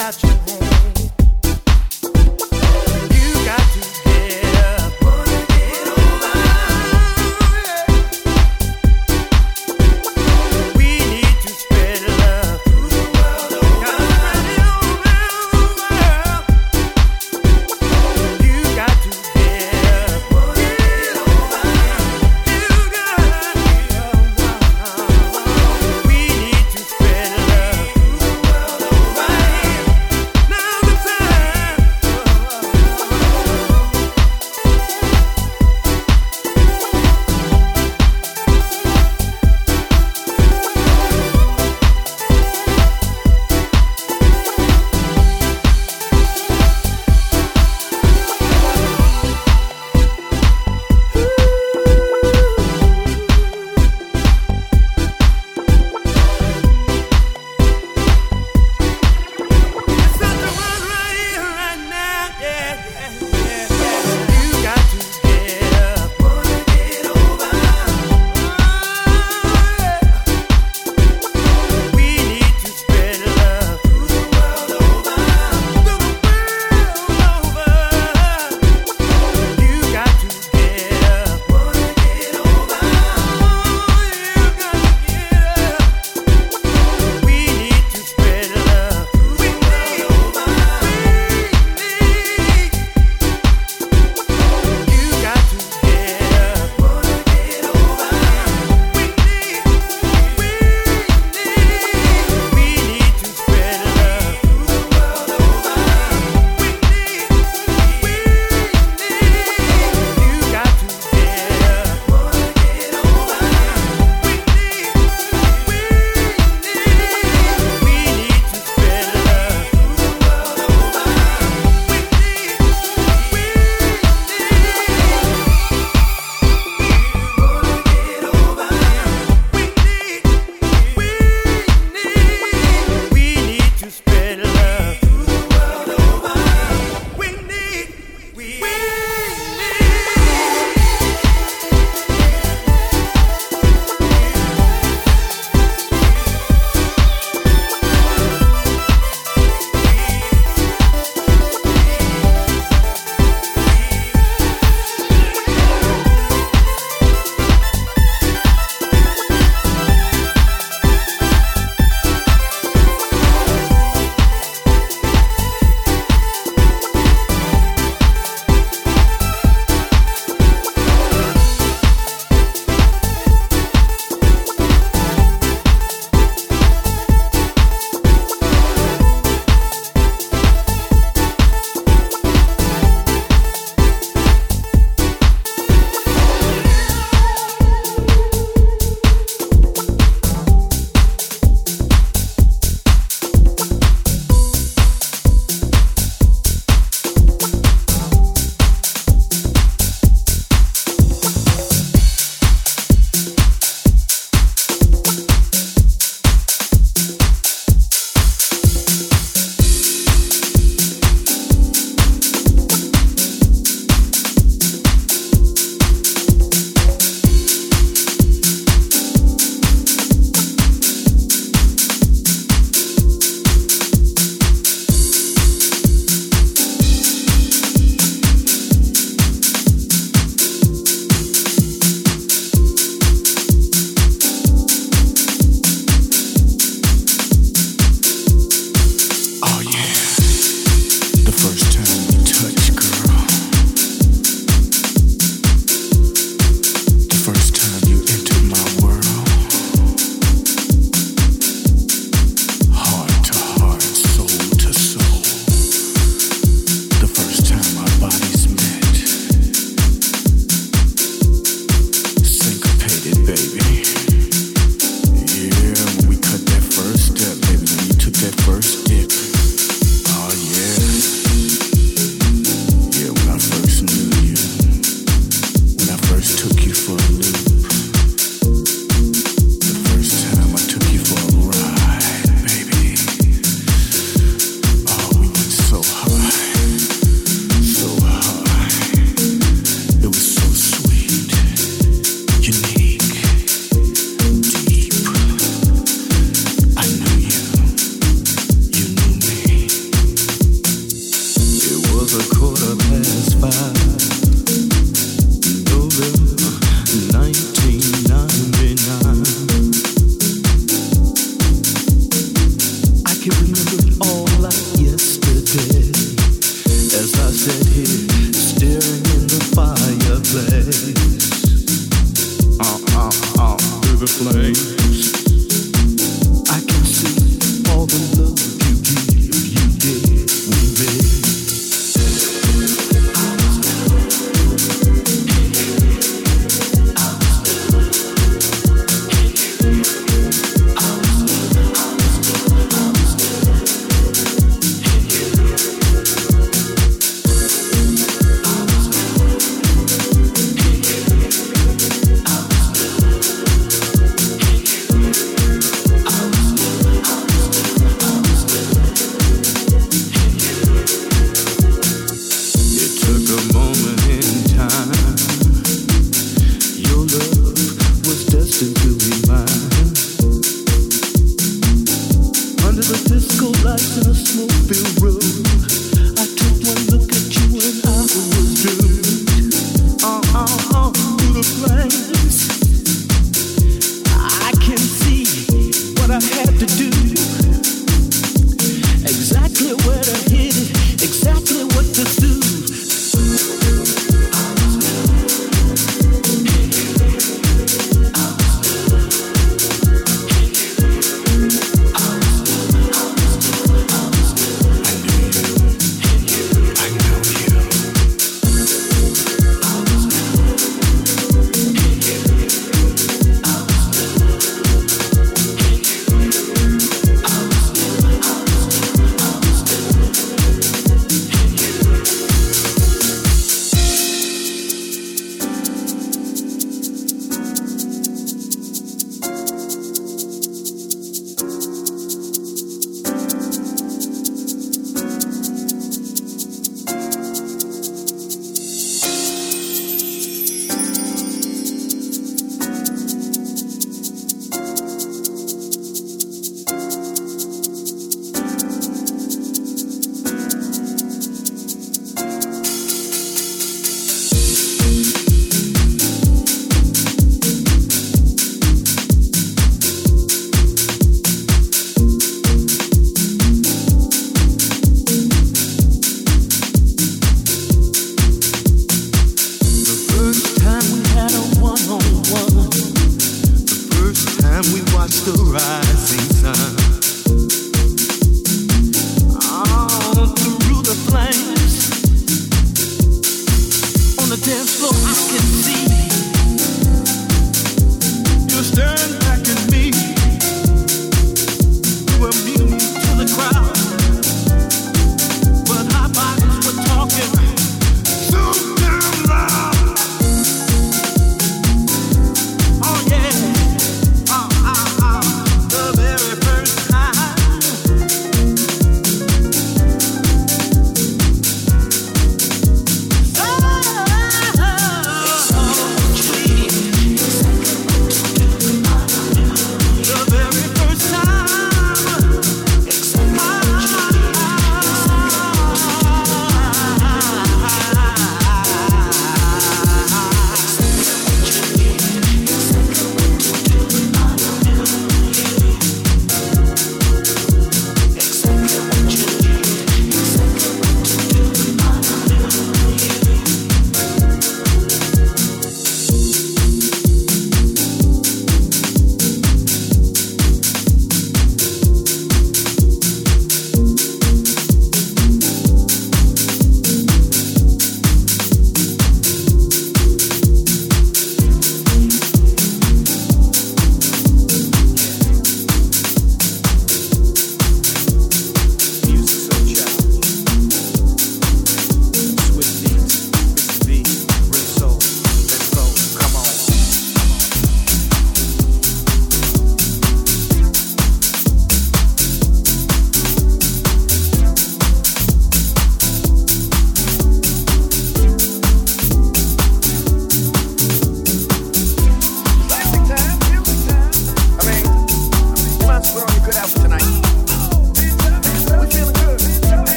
without you.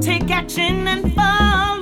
A man.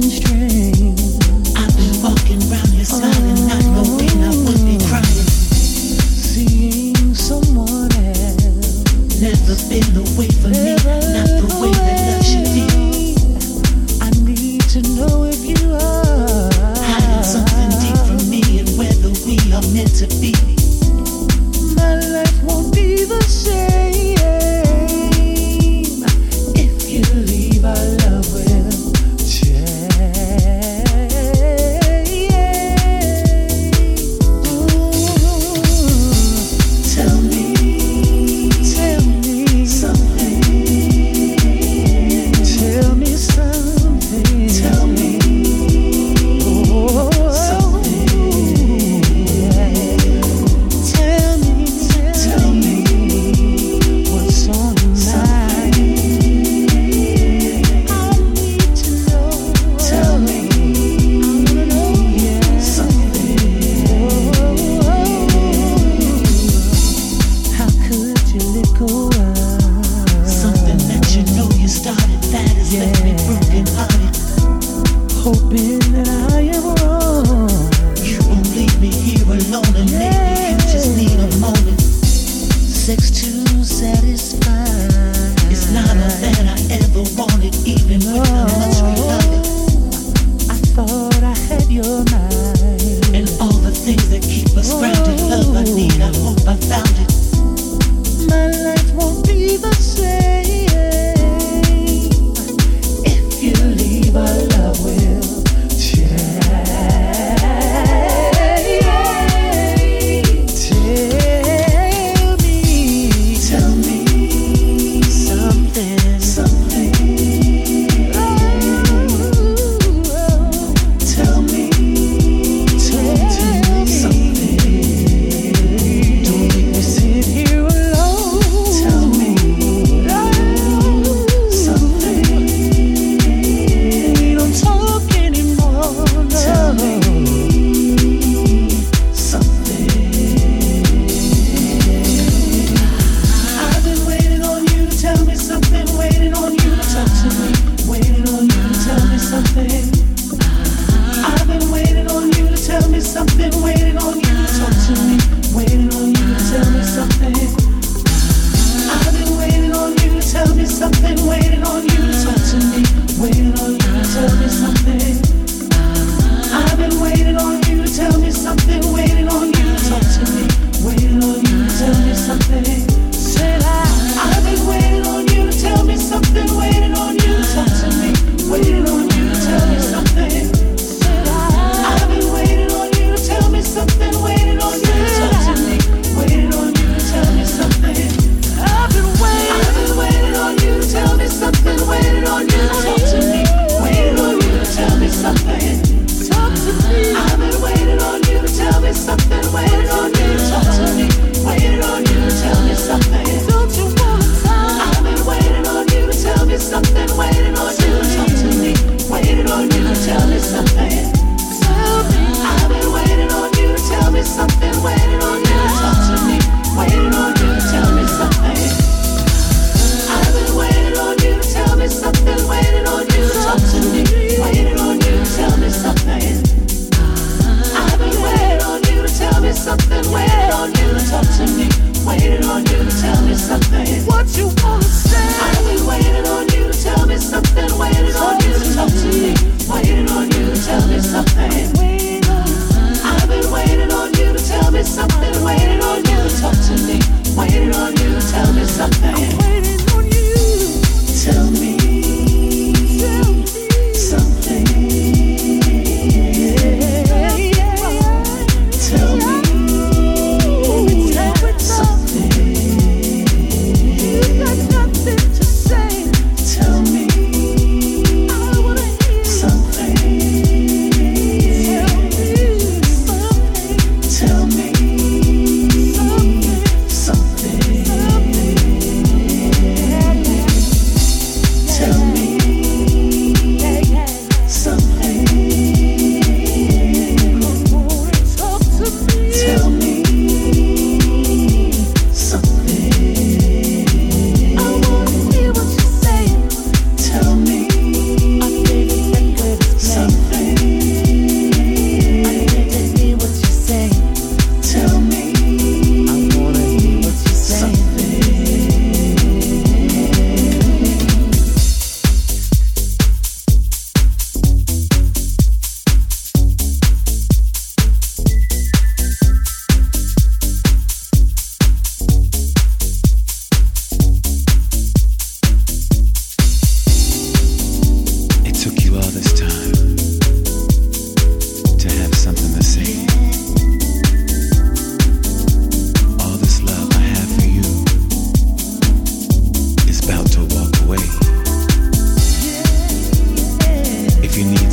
didn't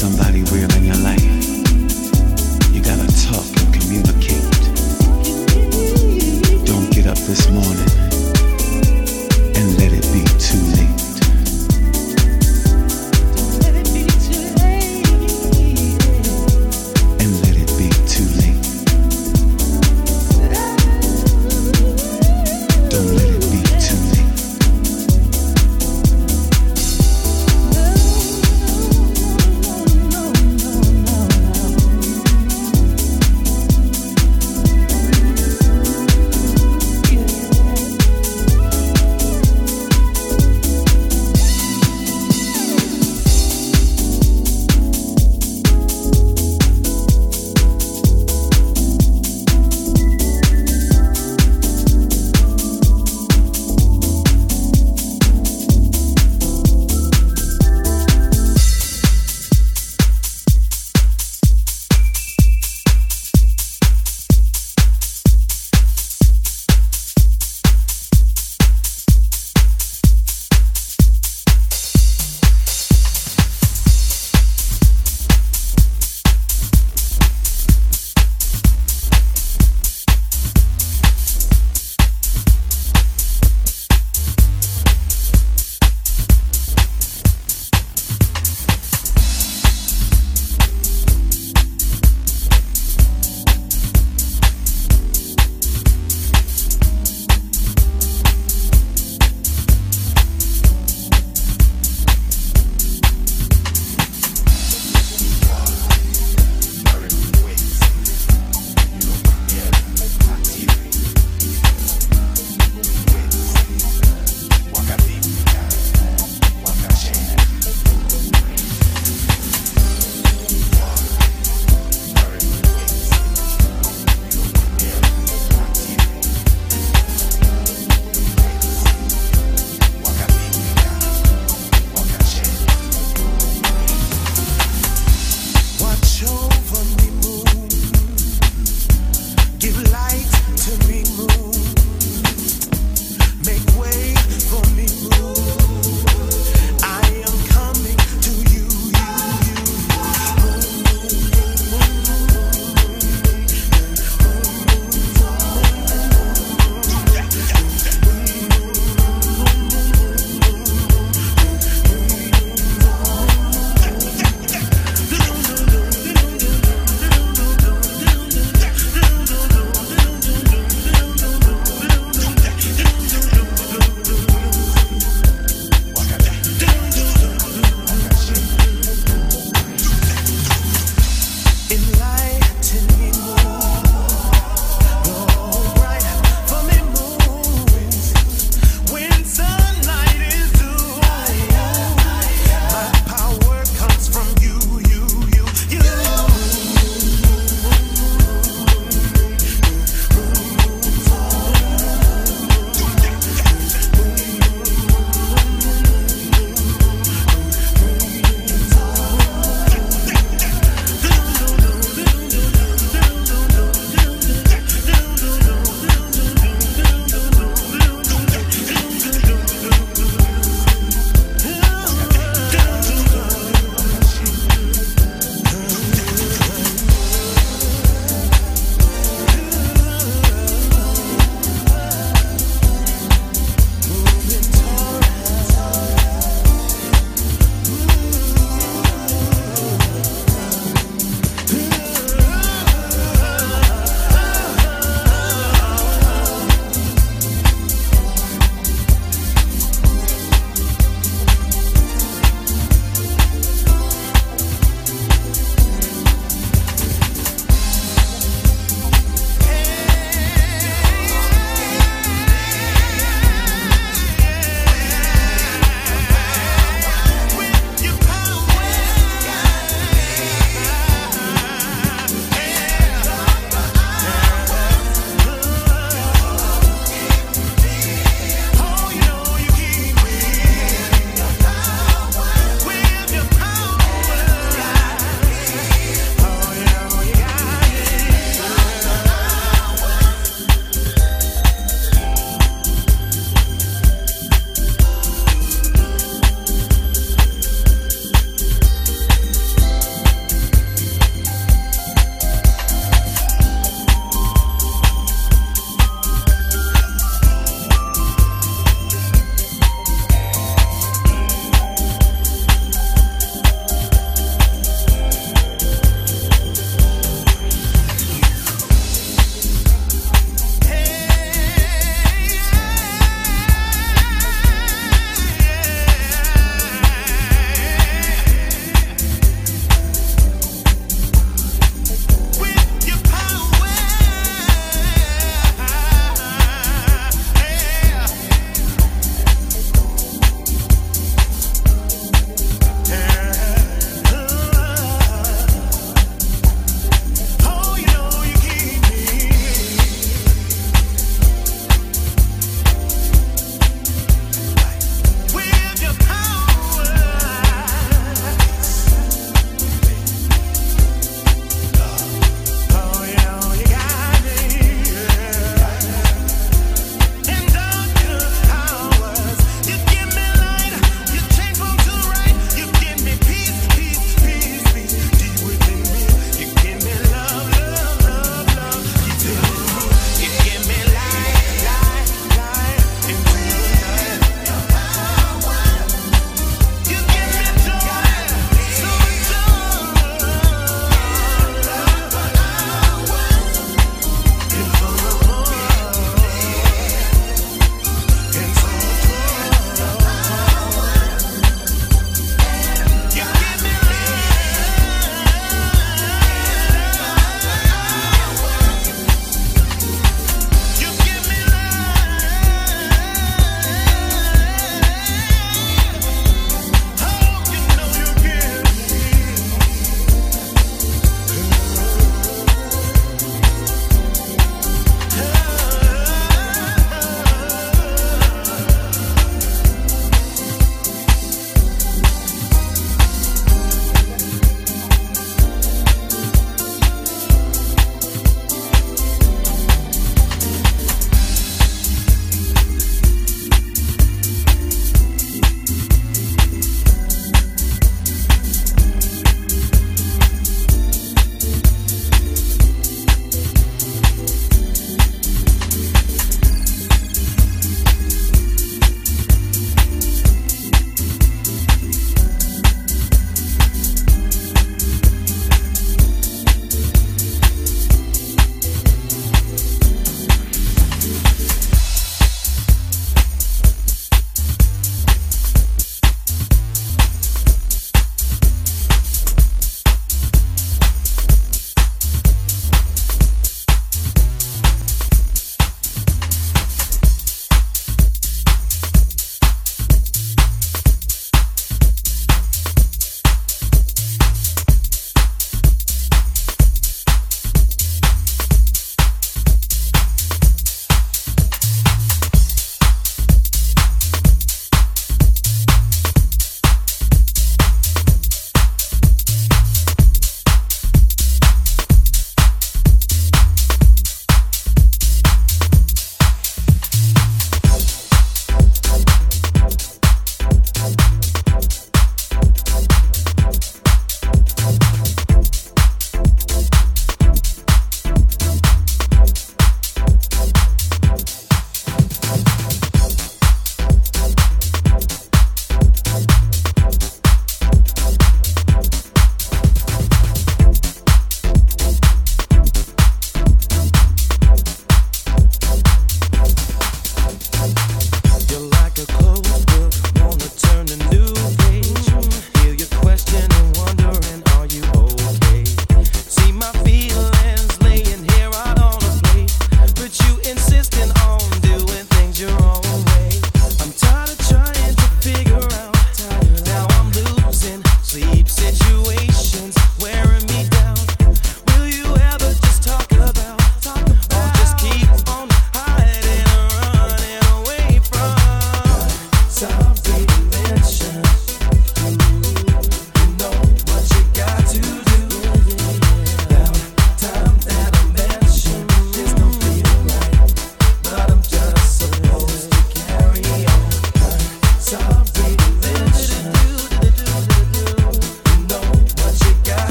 somebody real in your life.